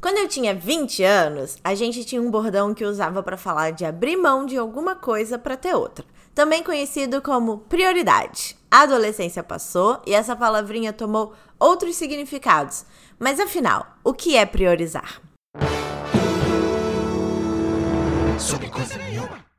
Quando eu tinha 20 anos, a gente tinha um bordão que usava para falar de abrir mão de alguma coisa para ter outra, também conhecido como prioridade. A adolescência passou e essa palavrinha tomou outros significados. Mas afinal, o que é priorizar? Sobre coisa nenhuma.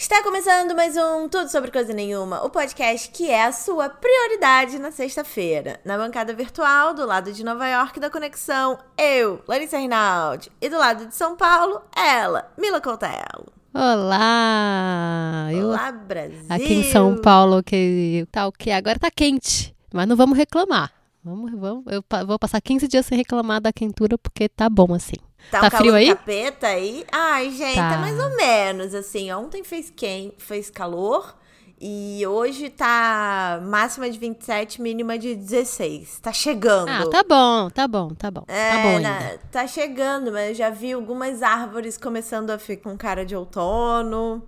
Está começando mais um Tudo Sobre Coisa Nenhuma, o podcast que é a sua prioridade na sexta-feira. Na bancada virtual, do lado de Nova York da Conexão, eu, Larissa Rinaldi, e do lado de São Paulo, ela, Mila Coutelo. Olá! Olá, eu, Brasil! Aqui em São Paulo, que tá o que? Agora tá quente, mas não vamos reclamar. Vamos, vamos. Eu vou passar 15 dias sem reclamar da quentura, porque tá bom assim. Tá, tá um frio aí? capeta aí? Ai, gente, tá. é mais ou menos, assim. Ontem fez quem fez calor e hoje tá máxima de 27, mínima de 16. Tá chegando. Ah, tá bom, tá bom, tá bom. É, tá bom ainda. Tá chegando, mas eu já vi algumas árvores começando a ficar com cara de outono.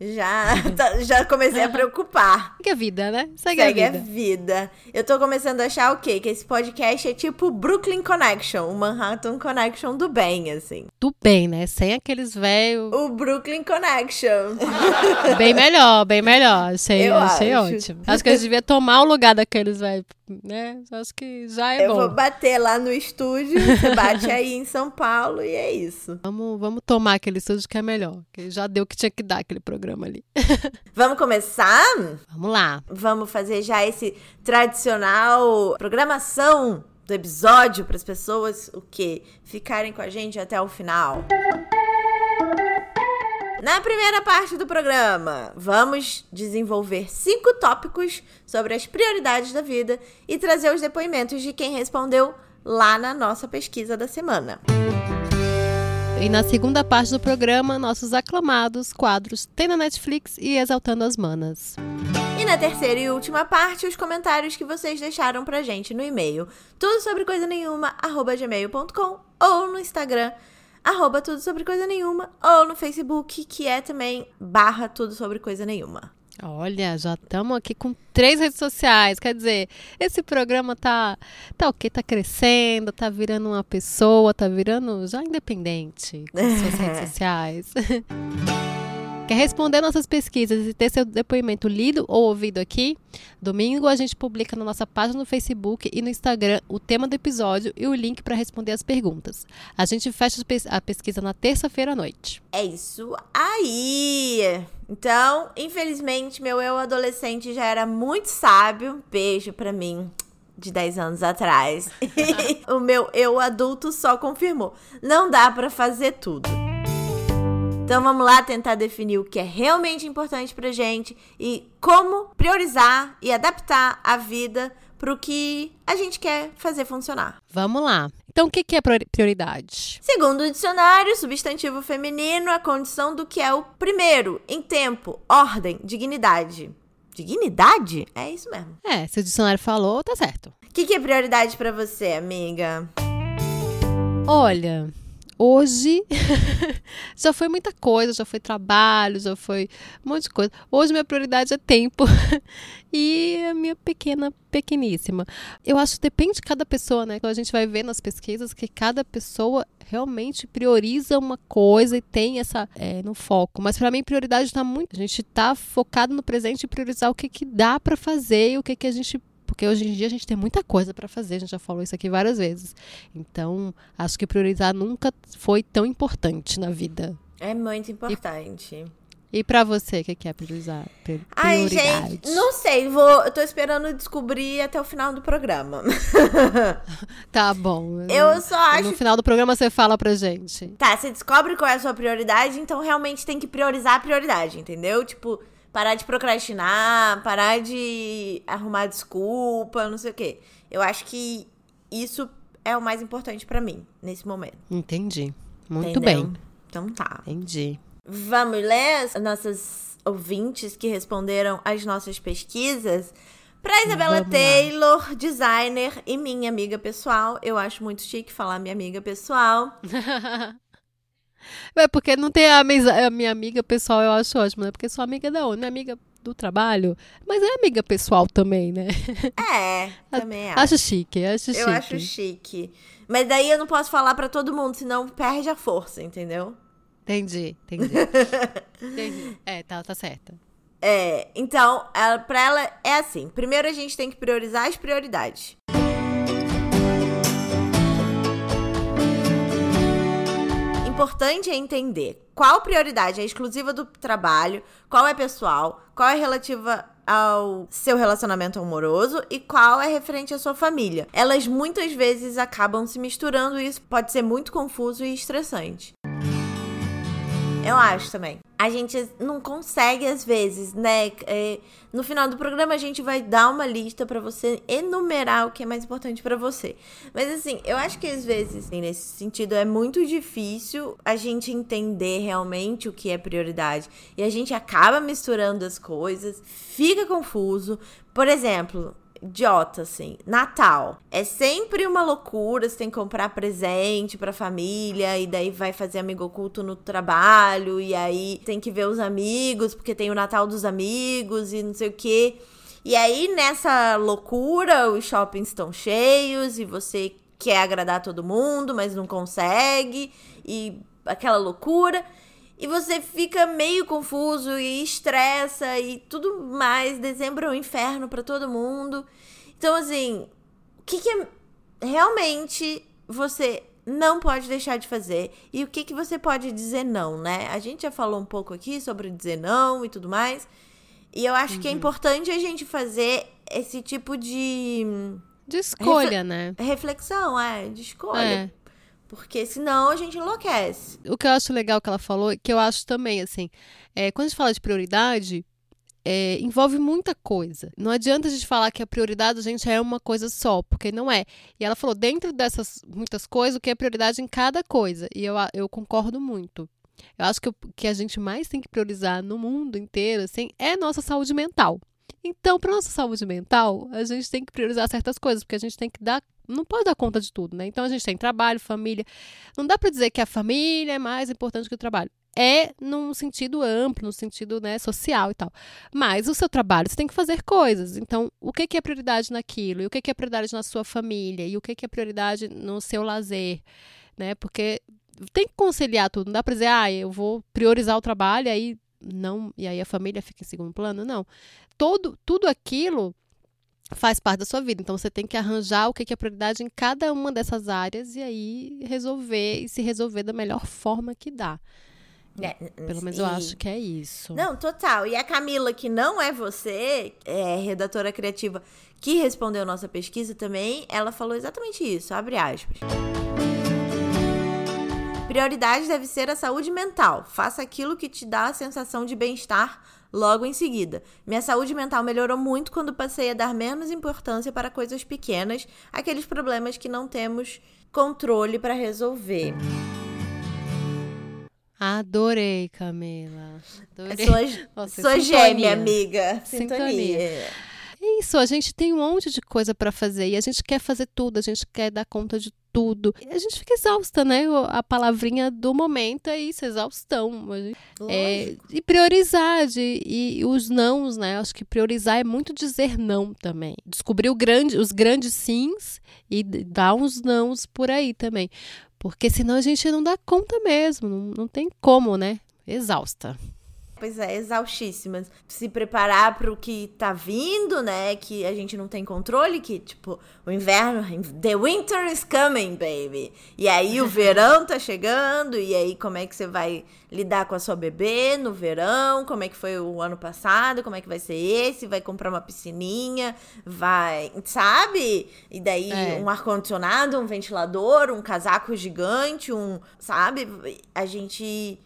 Já, tá, já comecei a preocupar. Segue a vida, né? Segue, Segue a, vida. a vida. Eu tô começando a achar o quê? Que esse podcast é tipo Brooklyn Connection, o Manhattan Connection do bem, assim. Do bem, né? Sem aqueles velhos. O Brooklyn Connection. bem melhor, bem melhor. Achei, Eu achei acho. ótimo. Acho que eles deviam tomar o lugar daqueles velhos, né? Acho que já é Eu bom. Eu vou bater lá no estúdio, você bate aí em São Paulo e é isso. Vamos, vamos tomar aquele estúdio que é melhor. Que já deu o que tinha que dar aquele programa ali. Vamos começar? Vamos lá. Vamos fazer já esse tradicional programação do episódio para as pessoas o que ficarem com a gente até o final. Na primeira parte do programa, vamos desenvolver cinco tópicos sobre as prioridades da vida e trazer os depoimentos de quem respondeu lá na nossa pesquisa da semana. E na segunda parte do programa, nossos aclamados quadros Tem na Netflix e Exaltando as Manas. E na terceira e última parte, os comentários que vocês deixaram pra gente no e-mail. Tudo sobre coisa nenhuma, arroba gmail.com ou no Instagram, arroba tudo sobre coisa nenhuma, ou no Facebook, que é também barra tudo sobre coisa nenhuma. Olha, já estamos aqui com três redes sociais. Quer dizer, esse programa tá, tá o quê? Tá crescendo, tá virando uma pessoa, tá virando já independente com suas redes sociais. Quer responder nossas pesquisas e ter seu depoimento lido ou ouvido aqui? Domingo a gente publica na nossa página no Facebook e no Instagram o tema do episódio e o link para responder as perguntas. A gente fecha a pesquisa na terça-feira à noite. É isso aí! Então, infelizmente, meu eu adolescente já era muito sábio. Beijo para mim de 10 anos atrás. o meu eu adulto só confirmou. Não dá para fazer tudo. Então vamos lá tentar definir o que é realmente importante pra gente e como priorizar e adaptar a vida para o que a gente quer fazer funcionar. Vamos lá. Então, o que é prioridade? Segundo o dicionário, substantivo feminino, a condição do que é o primeiro em tempo, ordem, dignidade. Dignidade? É isso mesmo. É, se o dicionário falou, tá certo. O que, que é prioridade para você, amiga? Olha, Hoje já foi muita coisa, já foi trabalho, já foi um monte de coisa. Hoje minha prioridade é tempo e a minha pequena, pequeníssima. Eu acho que depende de cada pessoa, né? Então a gente vai ver nas pesquisas que cada pessoa realmente prioriza uma coisa e tem essa é, no foco. Mas para mim prioridade está muito. A gente está focado no presente e priorizar o que, que dá para fazer e o que, que a gente porque hoje em dia a gente tem muita coisa para fazer, a gente já falou isso aqui várias vezes. Então, acho que priorizar nunca foi tão importante na vida. É muito importante. E, e para você, o que é priorizar? Prioridade? Ai, gente, não sei, vou, eu tô esperando descobrir até o final do programa. tá bom. Eu só acho. No final do programa você fala pra gente. Tá, você descobre qual é a sua prioridade, então realmente tem que priorizar a prioridade, entendeu? Tipo, parar de procrastinar, parar de arrumar desculpa, não sei o quê. Eu acho que isso é o mais importante para mim nesse momento. Entendi. Muito Entendeu? bem. Então tá. Entendi. Vamos ler as nossas ouvintes que responderam às nossas pesquisas. Pra Isabela Vamos Taylor, lá. designer e minha amiga pessoal. Eu acho muito chique falar minha amiga pessoal. É porque não tem a, a, minha amiga pessoal, eu acho ótimo, né? Porque sou amiga da onde? Minha amiga do trabalho, mas é amiga pessoal também, né? É, também acho. Acho chique, acho chique. Eu acho chique. Mas daí eu não posso falar para todo mundo, senão perde a força, entendeu? Entendi, entendi. entendi. É, tá, tá certa. É, então, ela, pra ela é assim: primeiro a gente tem que priorizar as prioridades. Importante é entender qual prioridade é exclusiva do trabalho, qual é pessoal, qual é relativa ao seu relacionamento amoroso e qual é referente à sua família. Elas muitas vezes acabam se misturando e isso pode ser muito confuso e estressante. Eu acho também. A gente não consegue, às vezes, né? É, no final do programa, a gente vai dar uma lista para você enumerar o que é mais importante para você. Mas, assim, eu acho que às vezes, assim, nesse sentido, é muito difícil a gente entender realmente o que é prioridade. E a gente acaba misturando as coisas, fica confuso. Por exemplo, idiota, assim. Natal. É sempre uma loucura, você tem que comprar presente pra família, e daí vai fazer amigo oculto no trabalho, e aí tem que ver os amigos, porque tem o Natal dos amigos e não sei o quê. E aí, nessa loucura, os shoppings estão cheios e você quer agradar todo mundo, mas não consegue, e aquela loucura. E você fica meio confuso e estressa e tudo mais. Dezembro é um inferno para todo mundo. Então, assim, o que, que é realmente você não pode deixar de fazer e o que, que você pode dizer não, né? A gente já falou um pouco aqui sobre dizer não e tudo mais. E eu acho uhum. que é uhum. importante a gente fazer esse tipo de. De escolha, né? Reflexão, é, de escolha. É. Porque senão a gente enlouquece. O que eu acho legal que ela falou, que eu acho também, assim, é, quando a gente fala de prioridade, é, envolve muita coisa. Não adianta a gente falar que a prioridade, gente, é uma coisa só, porque não é. E ela falou, dentro dessas muitas coisas, o que é prioridade em cada coisa. E eu, eu concordo muito. Eu acho que o que a gente mais tem que priorizar no mundo inteiro, assim, é nossa saúde mental. Então, para nossa saúde mental, a gente tem que priorizar certas coisas, porque a gente tem que dar não pode dar conta de tudo, né? Então a gente tem trabalho, família. Não dá para dizer que a família é mais importante que o trabalho. É num sentido amplo, no sentido né, social e tal. Mas o seu trabalho, você tem que fazer coisas. Então, o que, é prioridade naquilo? E o que, é prioridade na sua família? E o que, que é prioridade no seu lazer? Né? Porque tem que conciliar tudo. Não dá para dizer, ah, eu vou priorizar o trabalho aí não, e aí a família fica em segundo plano. Não. Todo, tudo aquilo faz parte da sua vida. Então você tem que arranjar o que é prioridade em cada uma dessas áreas e aí resolver e se resolver da melhor forma que dá. É, Pelo menos e... eu acho que é isso. Não, total. E a Camila, que não é você, é redatora criativa, que respondeu nossa pesquisa também, ela falou exatamente isso. Abre aspas. Prioridade deve ser a saúde mental. Faça aquilo que te dá a sensação de bem-estar logo em seguida. Minha saúde mental melhorou muito quando passei a dar menos importância para coisas pequenas, aqueles problemas que não temos controle para resolver. Adorei, Camila. Adorei. Sua, Nossa, sua gêmea, amiga. Sintonia. sintonia. Isso, a gente tem um monte de coisa para fazer e a gente quer fazer tudo, a gente quer dar conta de tudo. E a gente fica exausta, né? A palavrinha do momento é isso, exaustão. É, e priorizar, de, e, e os nãos, né? Acho que priorizar é muito dizer não também. Descobrir grande, os grandes sims e dar uns nãos por aí também. Porque senão a gente não dá conta mesmo, não, não tem como, né? Exausta. Pois é, exaustíssimas. Se preparar para o que tá vindo, né? Que a gente não tem controle, que tipo, o inverno, the winter is coming, baby. E aí o verão tá chegando, e aí como é que você vai lidar com a sua bebê no verão? Como é que foi o ano passado? Como é que vai ser esse? Vai comprar uma piscininha? Vai, sabe? E daí é. um ar-condicionado, um ventilador, um casaco gigante, um, sabe? A gente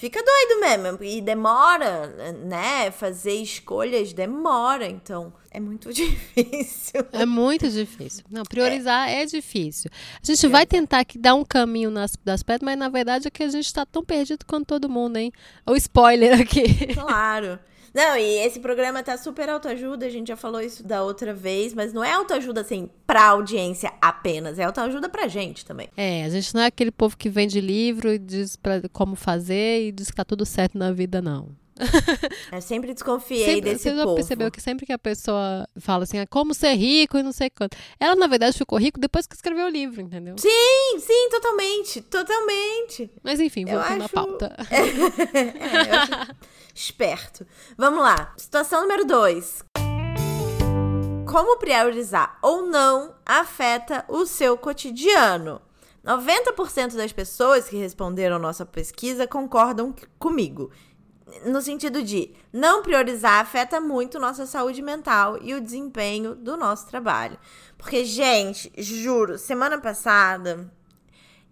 fica doido mesmo. E demora, né? Fazer escolhas demora. Então, é muito difícil. É muito difícil. Não, priorizar é, é difícil. A gente vai tentar que dar um caminho nas, das pedras, mas na verdade é que a gente está tão perdido quanto todo mundo, hein? O spoiler aqui. Claro. Não, e esse programa tá super autoajuda, a gente já falou isso da outra vez, mas não é autoajuda assim pra audiência apenas, é autoajuda pra gente também. É, a gente não é aquele povo que vende livro e diz pra como fazer e diz que tá tudo certo na vida, não. Eu sempre desconfiei Sempre, desse você já povo. percebeu que sempre que a pessoa fala assim, ah, como ser rico e não sei quanto. Ela, na verdade, ficou rico depois que escreveu o livro, entendeu? Sim, sim, totalmente. Totalmente. Mas enfim, voltando à acho- pauta. É, eu acho esperto. Vamos lá. Situação número 2. Como priorizar ou não afeta o seu cotidiano? 90% das pessoas que responderam nossa pesquisa concordam comigo. No sentido de não priorizar afeta muito nossa saúde mental e o desempenho do nosso trabalho. Porque, gente, juro, semana passada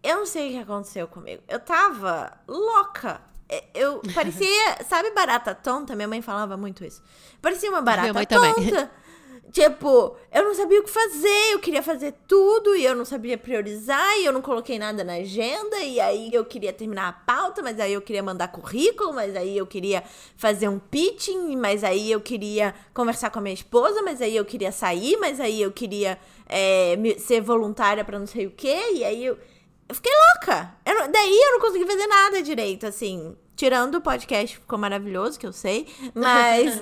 eu não sei o que aconteceu comigo. Eu tava louca. Eu parecia, sabe, barata tonta? Minha mãe falava muito isso. Parecia uma barata Minha mãe também. Tipo, eu não sabia o que fazer, eu queria fazer tudo e eu não sabia priorizar e eu não coloquei nada na agenda e aí eu queria terminar a pauta, mas aí eu queria mandar currículo, mas aí eu queria fazer um pitching, mas aí eu queria conversar com a minha esposa, mas aí eu queria sair, mas aí eu queria é, ser voluntária pra não sei o quê, e aí eu, eu fiquei louca. Eu daí eu não consegui fazer nada direito, assim. Tirando o podcast, ficou maravilhoso, que eu sei. Mas,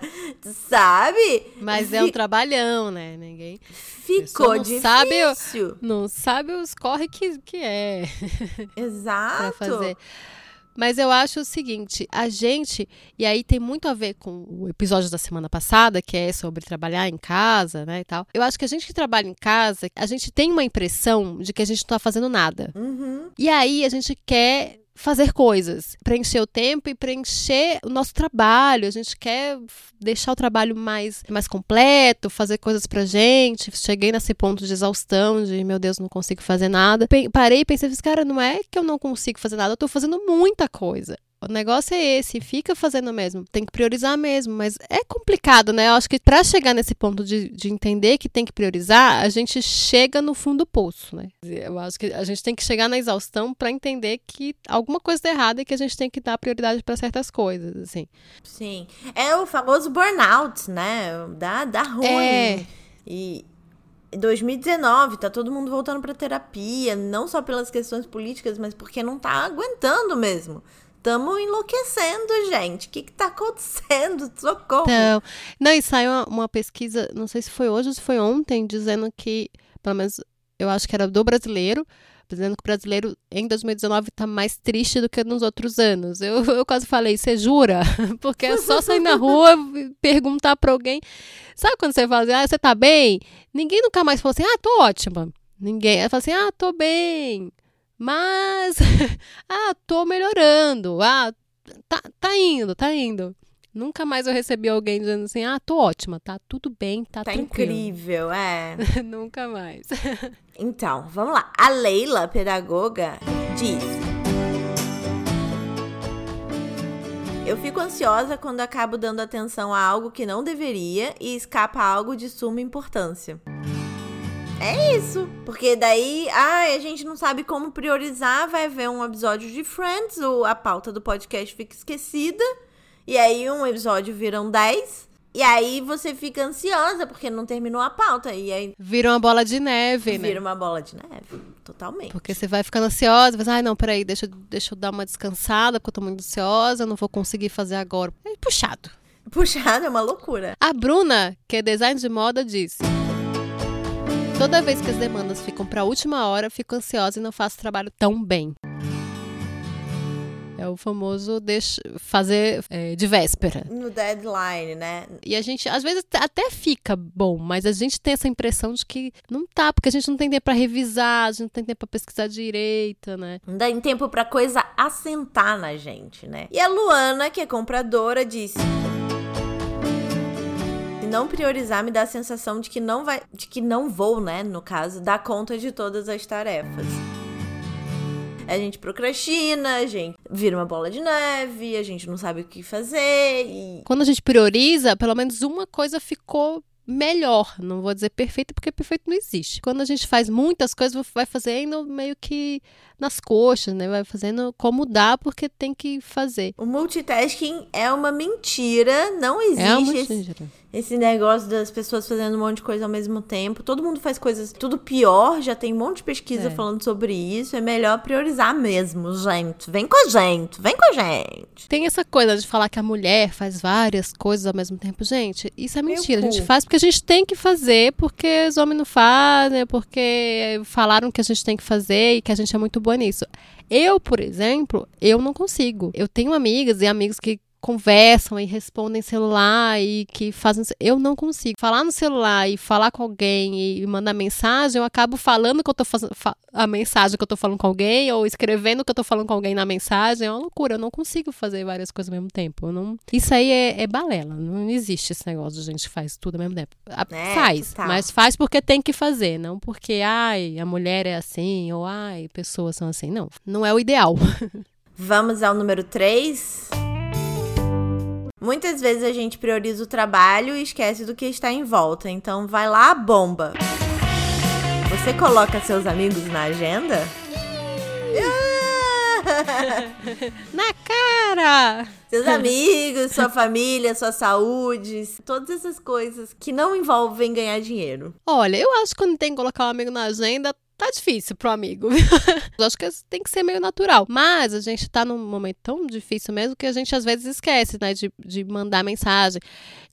sabe? Mas é um trabalhão, né? Ninguém Ficou não difícil. sabe não sabe os corre que, que é. pra Exato. fazer. Mas eu acho o seguinte, a gente, e aí tem muito a ver com o episódio da semana passada, que é sobre trabalhar em casa, né, e tal. Eu acho que a gente que trabalha em casa, a gente tem uma impressão de que a gente não tá fazendo nada. Uhum. E aí a gente quer fazer coisas, preencher o tempo e preencher o nosso trabalho. A gente quer deixar o trabalho mais, mais completo, fazer coisas pra gente. Cheguei nesse ponto de exaustão, de meu Deus, não consigo fazer nada. Parei e pensei, cara, não é que eu não consigo fazer nada, eu tô fazendo muita coisa. O negócio é esse, fica fazendo mesmo, tem que priorizar mesmo, mas é complicado, né? Eu acho que pra chegar nesse ponto de, de entender que tem que priorizar, a gente chega no fundo do poço, né? Eu acho que a gente tem que chegar na exaustão pra entender que alguma coisa tá errada e que a gente tem que dar prioridade pra certas coisas, assim. Sim. É o famoso burnout, né? Dá, dá ruim. É. E em 2019, tá todo mundo voltando pra terapia, não só pelas questões políticas, mas porque não tá aguentando mesmo. Tamo enlouquecendo, gente. O que que tá acontecendo? Socorro. Então, não, e saiu uma, uma pesquisa, não sei se foi hoje ou se foi ontem, dizendo que, pelo menos, eu acho que era do brasileiro, dizendo que o brasileiro em 2019 tá mais triste do que nos outros anos. Eu, eu quase falei, você jura? Porque é só sair na rua e perguntar pra alguém. Sabe quando você fala assim, ah, você tá bem? Ninguém nunca mais falou assim, ah, tô ótima. Ninguém. Ela fala assim, ah, tô bem. Mas, ah, tô melhorando. Ah, tá, tá indo, tá indo. Nunca mais eu recebi alguém dizendo assim, ah, tô ótima, tá tudo bem, tá, Tá tranquilo. incrível, é. Nunca mais. Então, vamos lá. A Leila, pedagoga, diz: Eu fico ansiosa quando acabo dando atenção a algo que não deveria e escapa algo de suma importância. É isso. Porque daí, ai, a gente não sabe como priorizar, vai ver um episódio de Friends, ou a pauta do podcast fica esquecida. E aí um episódio viram 10. E aí você fica ansiosa porque não terminou a pauta. E aí Vira uma bola de neve, né? vira uma bola de neve. Totalmente. Porque você vai ficando ansiosa, vai, ai não, peraí, deixa, eu- deixa eu dar uma descansada, porque eu tô muito ansiosa, não vou conseguir fazer agora. É puxado. Puxado é uma loucura. A Bruna, que é design de moda, diz: Toda vez que as demandas ficam pra última hora, fico ansiosa e não faço o trabalho tão bem. É o famoso deixa, fazer é, de véspera. No deadline, né? E a gente, às vezes, até fica bom, mas a gente tem essa impressão de que não tá, porque a gente não tem tempo pra revisar, a gente não tem tempo pra pesquisar direito, né? Não dá em tempo pra coisa assentar na gente, né? E a Luana, que é compradora, disse. Não priorizar, me dá a sensação de que não vai. De que não vou, né? No caso, dar conta de todas as tarefas. A gente procrastina, a gente vira uma bola de neve, a gente não sabe o que fazer e Quando a gente prioriza, pelo menos uma coisa ficou melhor. Não vou dizer perfeita, porque perfeito não existe. Quando a gente faz muitas coisas, vai fazendo meio que nas coxas, né? Vai fazendo como dá, porque tem que fazer. o multitasking é uma mentira, não existe. É uma mentira. esse negócio das pessoas fazendo um monte de coisa ao mesmo tempo. Todo mundo faz coisas tudo pior, já tem um monte de pesquisa É. falando sobre isso. É melhor priorizar mesmo, gente. Vem com a gente, vem com a gente. Tem essa coisa de falar que a mulher faz várias coisas ao mesmo tempo. Gente, isso é mentira. A gente faz porque a gente tem que fazer, porque os homens não fazem, porque falaram que a gente tem que fazer e que a gente é muito boa nisso. Eu, por exemplo, eu não consigo. Eu tenho amigas e amigos que conversam e respondem celular e que fazem. Eu não consigo. Falar no celular e falar com alguém e mandar mensagem, eu acabo falando que eu tô fazendo fa- a mensagem que eu tô falando com alguém ou escrevendo que eu tô falando com alguém na mensagem. É uma loucura. Eu não consigo fazer várias coisas ao mesmo tempo. Não... Isso aí é, é balela. Não existe esse negócio de gente que faz tudo ao mesmo tempo. A- É, faz, total. mas faz porque tem que fazer, não porque, ai, a mulher é assim, ou ai, pessoas são assim. Não, não é o ideal. Vamos ao número 3. Muitas vezes a gente prioriza o trabalho e esquece do que está em volta. Então vai lá a bomba. Você coloca seus amigos na agenda? Na cara! Seus amigos, sua família, sua saúde, todas essas coisas que não envolvem ganhar dinheiro. Olha, eu acho que quando tem que colocar um amigo na agenda, tá difícil pro amigo. acho que tem que ser meio natural. Mas a gente tá num momento tão difícil mesmo que a gente às vezes esquece, né, de, de mandar mensagem.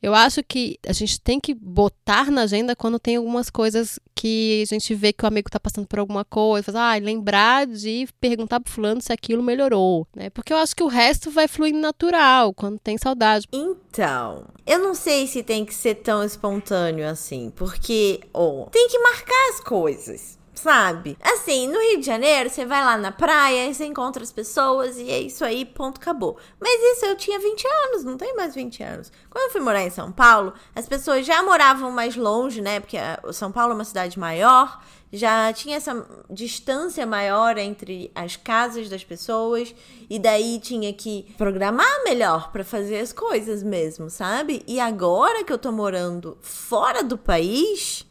Eu acho que a gente tem que botar na agenda quando tem algumas coisas que a gente vê que o amigo tá passando por alguma coisa, fazer, ah, lembrar de perguntar pro fulano se aquilo melhorou, né? Porque eu acho que o resto vai fluindo natural, quando tem saudade. Então, eu não sei se tem que ser tão espontâneo assim, porque, ó, tem que marcar as coisas. Sabe? Assim, no Rio de Janeiro, você vai lá na praia, você encontra as pessoas e é isso aí, ponto, acabou. Mas isso eu tinha 20 anos, não tenho mais 20 anos. Quando eu fui morar em São Paulo, as pessoas já moravam mais longe, né? Porque a- o São Paulo é uma cidade maior, já tinha essa distância maior entre as casas das pessoas e daí tinha que programar melhor pra fazer as coisas mesmo, sabe? E agora que eu tô morando fora do país,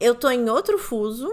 eu tô em outro fuso.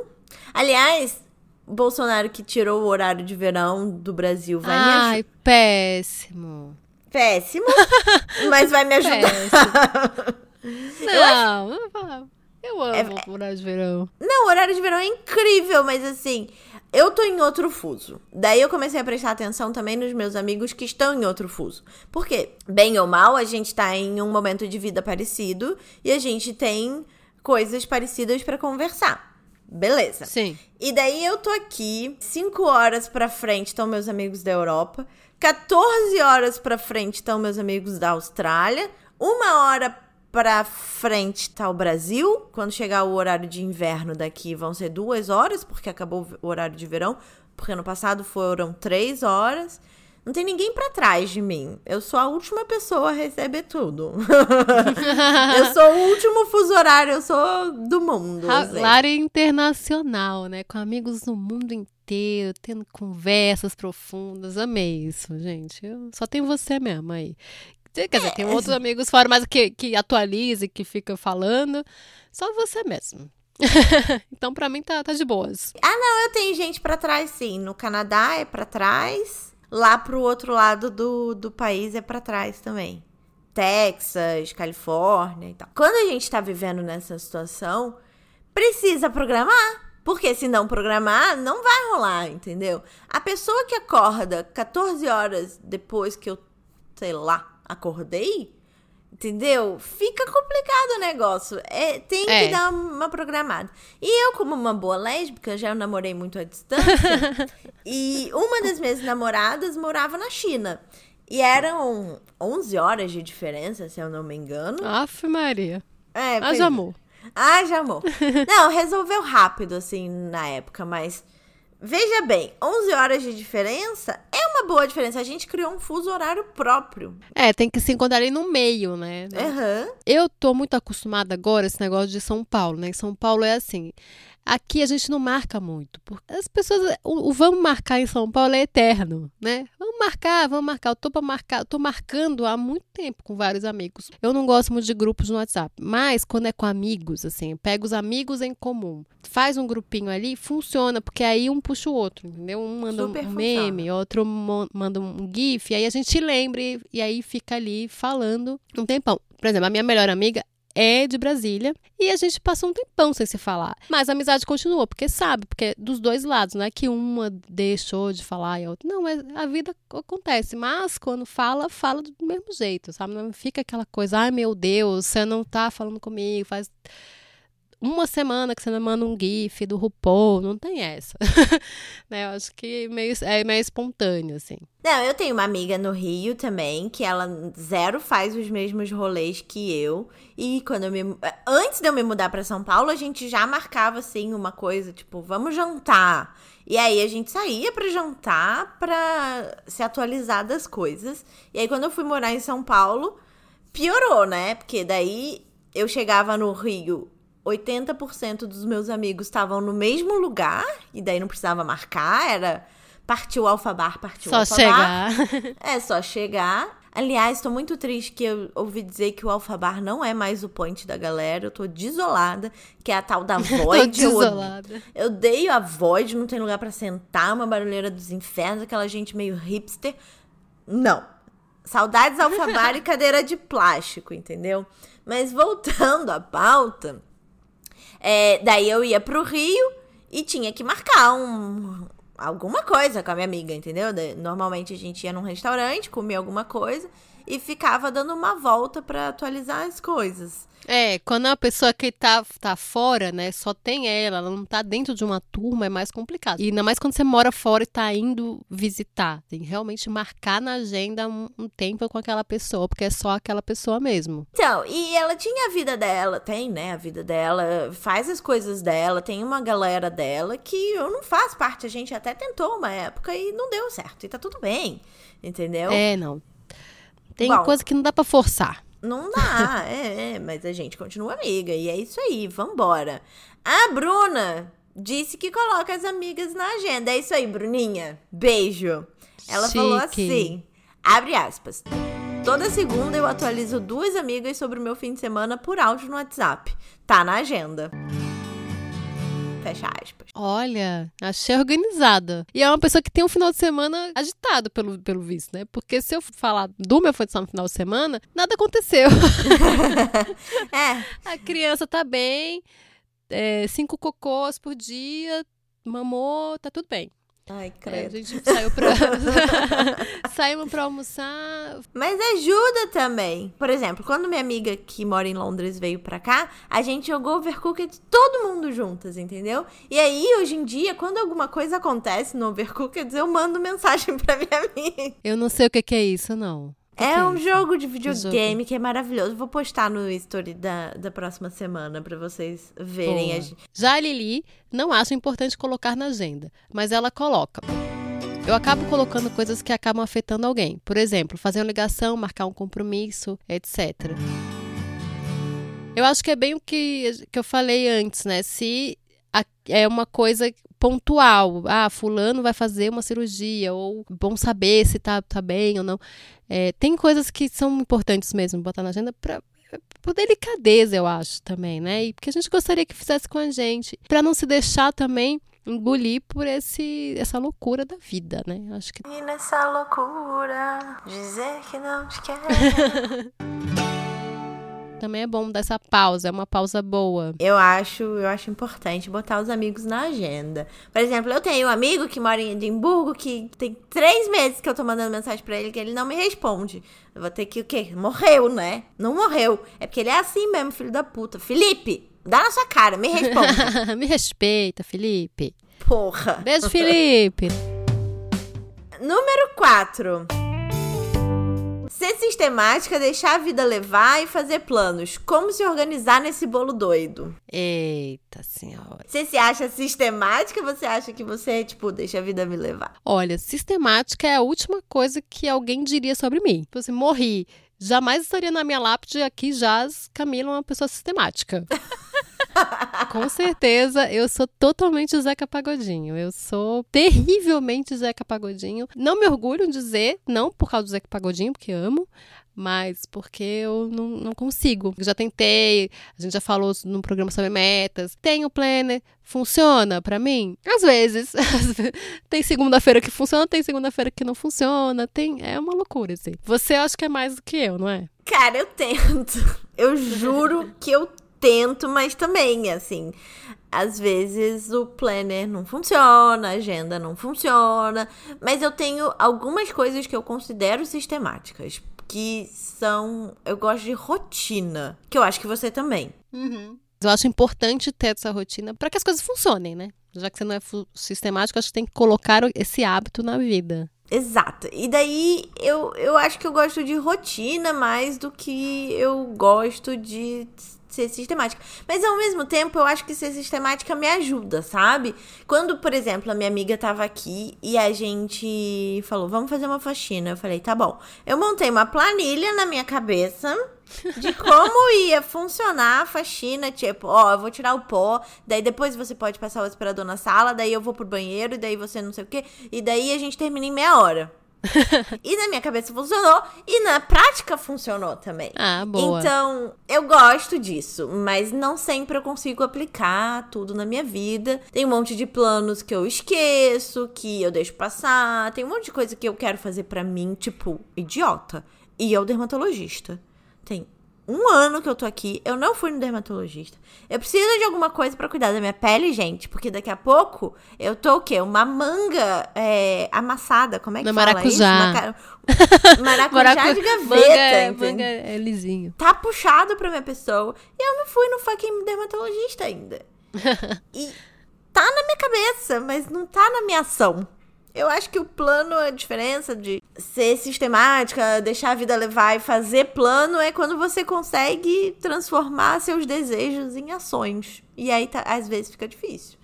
Aliás, Bolsonaro que tirou o horário de verão do Brasil vai me ajudar. Ai, péssimo. Péssimo, mas vai me ajudar. Não, não, eu É, amo o horário de verão. Não, o horário de verão é incrível, mas assim, eu tô em outro fuso. Daí eu comecei a prestar atenção também nos meus amigos que estão em outro fuso. Por quê? Bem ou mal, a gente tá em um momento de vida parecido e a gente tem coisas parecidas pra conversar. Beleza. Sim. E daí eu tô aqui, 5 horas pra frente estão meus amigos da Europa, 14 horas pra frente estão meus amigos da Austrália, uma hora pra frente tá o Brasil. Quando chegar o horário de inverno daqui vão ser duas horas, porque acabou o horário de verão, porque ano passado foram três horas. Não tem ninguém pra trás de mim. Eu sou a última pessoa a receber tudo. eu sou o último fuso horário, eu sou do mundo. assim. Lara internacional, né? Com amigos no mundo inteiro, tendo conversas profundas. Amei isso, gente. Eu só tenho você mesmo aí. Quer dizer, tem outros amigos fora, mas que, que atualiza e que fica falando. Só você mesmo. então, pra mim, tá, tá de boas. Eu tenho gente pra trás, sim. No Canadá é pra trás. Lá pro outro lado do, do país é pra trás também. Texas, Califórnia e tal. Quando a gente tá vivendo nessa situação, precisa programar. Porque se não programar, não vai rolar, entendeu? A pessoa que acorda 14 horas depois que eu, sei lá, acordei, entendeu? Fica complicado o negócio. É, tem É. que dar uma programada. E eu, como uma boa lésbica, já namorei muito à distância. e uma das minhas namoradas morava na China. E eram 11 horas de diferença, se eu não me engano. Aff, Maria. É, pois Haja é. amor. Haja amor. Não, resolveu rápido, assim, na época, mas. Veja bem, 11 horas de diferença é uma boa diferença. A gente criou um fuso horário próprio. É, tem que se encontrar ali no meio, né? Aham. Eu tô muito acostumada agora a esse negócio de São Paulo, né? São Paulo é assim. Aqui a gente não marca muito. Porque as pessoas. O, o vamos marcar em São Paulo é eterno, né? Vamos marcar, vamos marcar. Eu tô pra marcar, eu tô marcando há muito tempo com vários amigos. Eu não gosto muito de grupos no WhatsApp, mas quando é com amigos, assim, pega os amigos em comum, faz um grupinho ali, funciona, porque aí um puxa o outro, entendeu? Um manda Super um funciona. meme, outro manda um GIF, aí a gente lembra e, e aí fica ali falando um tempão. Por exemplo, a minha melhor amiga é de Brasília e a gente passou um tempão sem se falar. Mas a amizade continuou, porque sabe, porque dos dois lados, não é que uma deixou de falar e a outra. Não, a vida acontece. Mas quando fala, fala do mesmo jeito, sabe? Não fica aquela coisa, ai meu Deus, você não tá falando comigo, faz uma semana que você não manda um GIF do RuPaul, não tem essa. né? Eu acho que meio, é meio espontâneo, assim. Não, eu tenho uma amiga no Rio também, que ela zero faz os mesmos rolês que eu. E quando eu me. Antes de eu me mudar para São Paulo, a gente já marcava, assim, uma coisa, tipo, vamos jantar. E aí a gente saía para jantar pra se atualizar das coisas. E aí, quando eu fui morar em São Paulo, piorou, né? Porque daí eu chegava no Rio 80% dos meus amigos estavam no mesmo lugar, e daí não precisava marcar, era partiu alfabar, partiu só alfabar. Só chegar. É só chegar. Aliás, estou muito triste que eu ouvi dizer que o alfabar não é mais o point da galera. Eu tô desolada, que é a tal da Void. tô desolada. Eu, eu odeio a Void, não tem lugar para sentar, uma barulheira dos infernos, aquela gente meio hipster. Não. Saudades alfabar e cadeira de plástico, entendeu? Mas voltando à pauta, é, daí eu ia pro Rio e tinha que marcar um, alguma coisa com a minha amiga, entendeu? Normalmente a gente ia num restaurante, comia alguma coisa e ficava dando uma volta para atualizar as coisas. É, quando a pessoa que tá, tá fora, né, só tem ela, ela não tá dentro de uma turma, é mais complicado. E ainda mais quando você mora fora e tá indo visitar. Tem que realmente marcar na agenda um, um tempo com aquela pessoa, porque é só aquela pessoa mesmo. Então, e ela tinha a vida dela, tem, né, a vida dela, faz as coisas dela, tem uma galera dela que eu não faço parte. A gente até tentou uma época e não deu certo. E tá tudo bem, entendeu? É, não. Tem Bom, coisa que não dá para forçar. Não dá, é, é, mas a gente continua amiga. E é isso aí, vambora. A Bruna disse que coloca as amigas na agenda. É isso aí, Bruninha. Beijo. Ela Chique. falou assim: abre aspas. Toda segunda eu atualizo duas amigas sobre o meu fim de semana por áudio no WhatsApp. Tá na agenda. Fecha aspas. Olha, achei organizada. E é uma pessoa que tem um final de semana agitado, pelo, pelo visto, né? Porque se eu falar do meu no final de semana, nada aconteceu. é. A criança tá bem, é, cinco cocôs por dia, mamou, tá tudo bem. Ai, credo. É, a gente saiu pra. Saímos pra almoçar. Mas ajuda também. Por exemplo, quando minha amiga que mora em Londres veio pra cá, a gente jogou Overcooked todo mundo juntas, entendeu? E aí, hoje em dia, quando alguma coisa acontece no Overcooked, eu mando mensagem pra minha amiga. Eu não sei o que, que é isso, não. É um jogo de videogame que é maravilhoso. Vou postar no story da, da próxima semana para vocês verem. As... Já a Lili não acha importante colocar na agenda, mas ela coloca. Eu acabo colocando coisas que acabam afetando alguém. Por exemplo, fazer uma ligação, marcar um compromisso, etc. Eu acho que é bem o que, que eu falei antes, né? Se é uma coisa pontual. Ah, fulano vai fazer uma cirurgia, ou bom saber se tá, tá bem ou não. É, tem coisas que são importantes mesmo botar na agenda para por delicadeza, eu acho, também, né? E porque a gente gostaria que fizesse com a gente, para não se deixar também engolir por esse essa loucura da vida, né? Acho que E nessa loucura dizer que não te quer. também é bom dessa pausa, é uma pausa boa. Eu acho, eu acho importante botar os amigos na agenda. Por exemplo, eu tenho um amigo que mora em Edimburgo que tem três meses que eu tô mandando mensagem para ele que ele não me responde. Eu vou ter que o quê? Morreu, né? Não morreu. É porque ele é assim mesmo, filho da puta. Felipe, dá na sua cara, me responde. me respeita, Felipe. Porra. Beijo, Felipe. Número 4. Ser sistemática, deixar a vida levar e fazer planos. Como se organizar nesse bolo doido? Eita senhora. Você se acha sistemática você acha que você, tipo, deixa a vida me levar? Olha, sistemática é a última coisa que alguém diria sobre mim. Tipo assim, morri. Jamais estaria na minha lápide aqui jaz Camila uma pessoa sistemática. Com certeza, eu sou totalmente Zeca Pagodinho. Eu sou terrivelmente Zeca Pagodinho. Não me orgulho de dizer, não por causa do Zeca Pagodinho, porque amo, mas porque eu não, não consigo. Eu já tentei, a gente já falou no programa sobre metas. Tem o planner, funciona para mim? Às vezes. tem segunda-feira que funciona, tem segunda-feira que não funciona. Tem, é uma loucura, assim. Você acha que é mais do que eu, não é? Cara, eu tento. Eu juro que eu tento, mas também, assim, às vezes o planner não funciona, a agenda não funciona, mas eu tenho algumas coisas que eu considero sistemáticas, que são. Eu gosto de rotina, que eu acho que você também. Uhum. Eu acho importante ter essa rotina para que as coisas funcionem, né? Já que você não é sistemático, acho que tem que colocar esse hábito na vida. Exato. E daí eu, eu acho que eu gosto de rotina mais do que eu gosto de ser sistemática. Mas ao mesmo tempo, eu acho que ser sistemática me ajuda, sabe? Quando, por exemplo, a minha amiga tava aqui e a gente falou, vamos fazer uma faxina. Eu falei, tá bom. Eu montei uma planilha na minha cabeça de como ia funcionar a faxina, tipo, ó, eu vou tirar o pó, daí depois você pode passar o aspirador na sala, daí eu vou pro banheiro, e daí você não sei o quê, e daí a gente termina em meia hora. e na minha cabeça funcionou e na prática funcionou também. Ah, boa. Então, eu gosto disso, mas não sempre eu consigo aplicar tudo na minha vida. Tem um monte de planos que eu esqueço, que eu deixo passar, tem um monte de coisa que eu quero fazer para mim, tipo, idiota. E eu dermatologista. Tem um ano que eu tô aqui, eu não fui no dermatologista. Eu preciso de alguma coisa para cuidar da minha pele, gente, porque daqui a pouco eu tô o quê? Uma manga é, amassada, como é que Na fala maracujá. isso? Maracujá Maracu... de gaveta, manga, manga é lisinho. Tá puxado pra minha pessoa e eu não fui no fucking dermatologista ainda. e tá na minha cabeça, mas não tá na minha ação. Eu acho que o plano, a diferença de ser sistemática, deixar a vida levar e fazer plano é quando você consegue transformar seus desejos em ações. E aí, tá, às vezes, fica difícil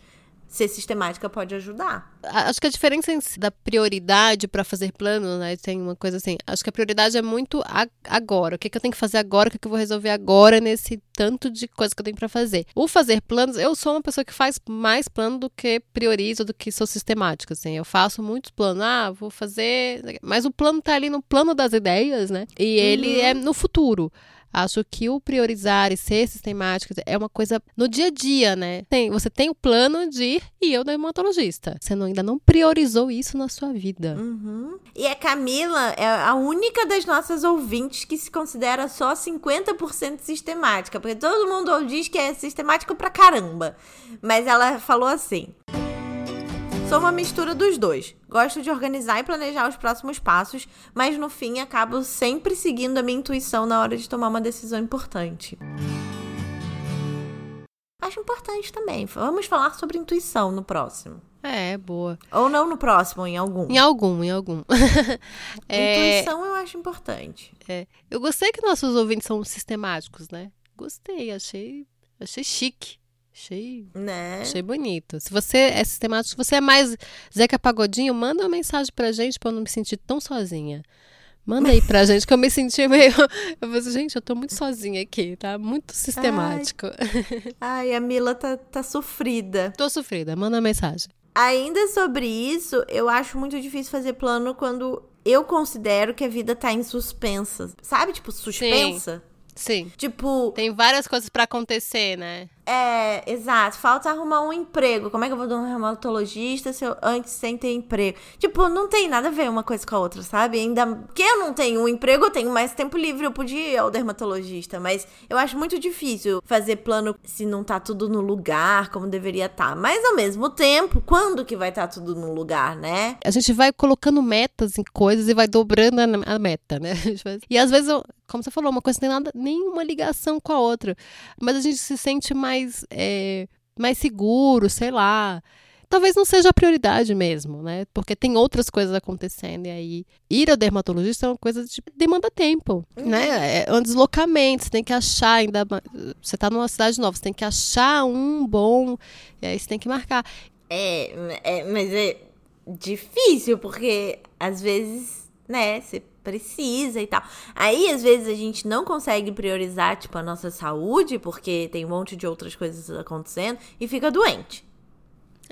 ser sistemática pode ajudar. Acho que a diferença da prioridade para fazer plano, né? Tem uma coisa assim. Acho que a prioridade é muito agora. O que, que eu tenho que fazer agora? O que, que eu vou resolver agora nesse tanto de coisa que eu tenho para fazer? O fazer planos, eu sou uma pessoa que faz mais plano do que priorizo, do que sou sistemática. Assim, eu faço muitos planos. Ah, vou fazer. Mas o plano tá ali no plano das ideias, né? E ele uhum. é no futuro. Acho que o priorizar e ser sistemático é uma coisa no dia a dia, né? Tem, você tem o plano de ir e eu dermatologista. Você não, ainda não priorizou isso na sua vida. Uhum. E a Camila é a única das nossas ouvintes que se considera só 50% sistemática. Porque todo mundo diz que é sistemático pra caramba. Mas ela falou assim. Sou uma mistura dos dois. Gosto de organizar e planejar os próximos passos, mas no fim acabo sempre seguindo a minha intuição na hora de tomar uma decisão importante. Acho importante também. Vamos falar sobre intuição no próximo. É, boa. Ou não no próximo, em algum. Em algum, em algum. é... Intuição eu acho importante. É. Eu gostei que nossos ouvintes são sistemáticos, né? Gostei, achei, achei chique. Achei, né? achei bonito. Se você é sistemático, se você é mais Zeca Pagodinho, manda uma mensagem pra gente pra eu não me sentir tão sozinha. Manda aí pra gente, que eu me senti meio. Eu falei, gente, eu tô muito sozinha aqui, tá? Muito sistemático. Ai, Ai a Mila tá, tá sofrida. Tô sofrida, manda uma mensagem. Ainda sobre isso, eu acho muito difícil fazer plano quando eu considero que a vida tá em suspensa. Sabe, tipo, suspensa? Sim. Sim. Tipo. Tem várias coisas para acontecer, né? É, exato. Falta arrumar um emprego. Como é que eu vou dar um reumatologista se eu antes sem ter emprego? Tipo, não tem nada a ver uma coisa com a outra, sabe? Ainda que eu não tenho um emprego, eu tenho mais tempo livre, eu podia ir ao dermatologista. Mas eu acho muito difícil fazer plano se não tá tudo no lugar como deveria estar. Tá. Mas ao mesmo tempo, quando que vai estar tá tudo no lugar, né? A gente vai colocando metas em coisas e vai dobrando a meta, né? E às vezes, como você falou, uma coisa não tem nada, nenhuma ligação com a outra. Mas a gente se sente mais mais, é, mais seguro, sei lá. Talvez não seja a prioridade mesmo, né? Porque tem outras coisas acontecendo e aí ir ao dermatologista é uma coisa de demanda tempo, uhum. né? É um deslocamento, você tem que achar ainda você está numa cidade nova, você tem que achar um bom, e aí você tem que marcar. É, é mas é difícil porque às vezes, né, você precisa e tal. Aí, às vezes, a gente não consegue priorizar, tipo, a nossa saúde, porque tem um monte de outras coisas acontecendo, e fica doente.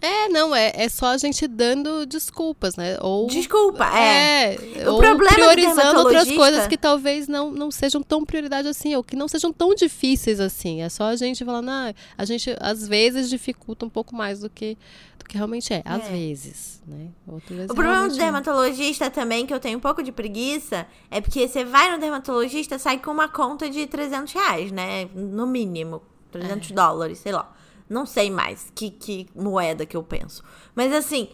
É, não, é, é só a gente dando desculpas, né? Ou, Desculpa, é. é ou problema do priorizando outras coisas que talvez não, não sejam tão prioridade assim, ou que não sejam tão difíceis assim. É só a gente falando, ah, a gente às vezes dificulta um pouco mais do que, do que realmente é. Às É. vezes, né? O problema do dermatologista também, que eu tenho um pouco de preguiça, é porque você vai no dermatologista, sai com uma conta de 300 reais, né? No mínimo. 300 É. dólares, sei lá. Não sei mais que, que moeda que eu penso. Mas assim,